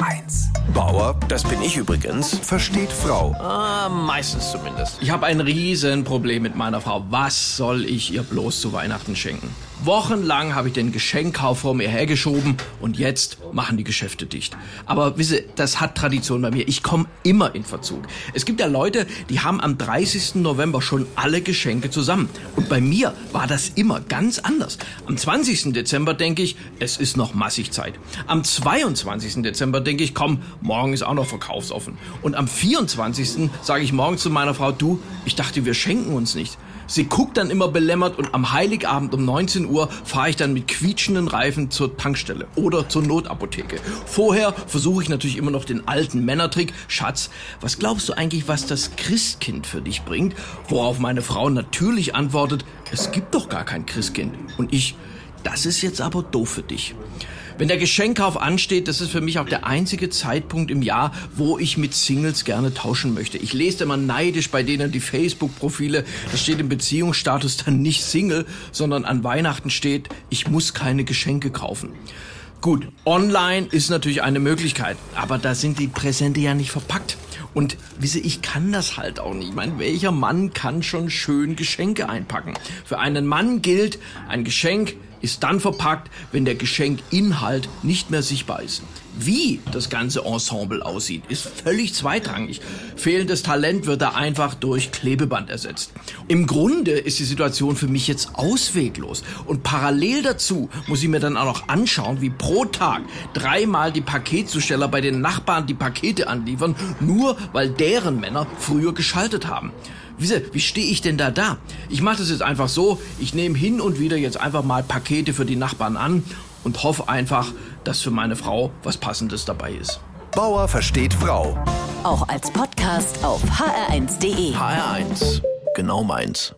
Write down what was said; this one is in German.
HR1. Bauer, das bin ich übrigens, versteht Frau. Ah, meistens zumindest. Ich habe ein Riesenproblem mit meiner Frau. Was soll ich ihr bloß zu Weihnachten schenken? Wochenlang habe ich den Geschenkkauf vor mir hergeschoben und jetzt machen die Geschäfte dicht. Aber wisse, das hat Tradition bei mir. Ich komme immer in Verzug. Es gibt ja Leute, die haben am 30. November schon alle Geschenke zusammen. Und bei mir war das immer ganz anders. Am 20. Dezember denke ich, es ist noch massig Zeit. Am 22. Dezember denke ich, komm, morgen ist auch noch verkaufsoffen. Und am 24. sage ich morgens zu meiner Frau, du, ich dachte, wir schenken uns nicht. Sie guckt dann immer belämmert und am Heiligabend um 19 Uhr fahre ich dann mit quietschenden Reifen zur Tankstelle oder zur Notapotheke. Vorher versuche ich natürlich immer noch den alten Männertrick. Schatz, was glaubst du eigentlich, was das Christkind für dich bringt? Worauf meine Frau natürlich antwortet, es gibt doch gar kein Christkind. Und ich, das ist jetzt aber doof für dich. Wenn der Geschenkkauf ansteht, das ist für mich auch der einzige Zeitpunkt im Jahr, wo ich mit Singles gerne tauschen möchte. Ich lese immer neidisch bei denen die Facebook-Profile, da steht im Beziehungsstatus dann nicht Single, sondern an Weihnachten steht, ich muss keine Geschenke kaufen. Gut, online ist natürlich eine Möglichkeit, aber da sind die Präsente ja nicht verpackt. Und wisse, ich kann das halt auch nicht. Ich meine, welcher Mann kann schon schön Geschenke einpacken? Für einen Mann gilt, ein Geschenk ist dann verpackt, wenn der Geschenkinhalt nicht mehr sichtbar ist. Wie das ganze Ensemble aussieht, ist völlig zweitrangig. Fehlendes Talent wird da einfach durch Klebeband ersetzt. Im Grunde ist die Situation für mich jetzt ausweglos. Und parallel dazu muss ich mir dann auch noch anschauen, wie pro Tag dreimal die Paketzusteller bei den Nachbarn die Pakete anliefern, nur weil deren Männer früher geschaltet haben. Wisse, wie stehe ich denn da da? Ich mache das jetzt einfach so, ich nehme hin und wieder jetzt einfach mal Pakete für die Nachbarn an und hoffe einfach, dass für meine Frau was Passendes dabei ist. Bauer versteht Frau. Auch als Podcast auf hr1.de. HR1, genau meins.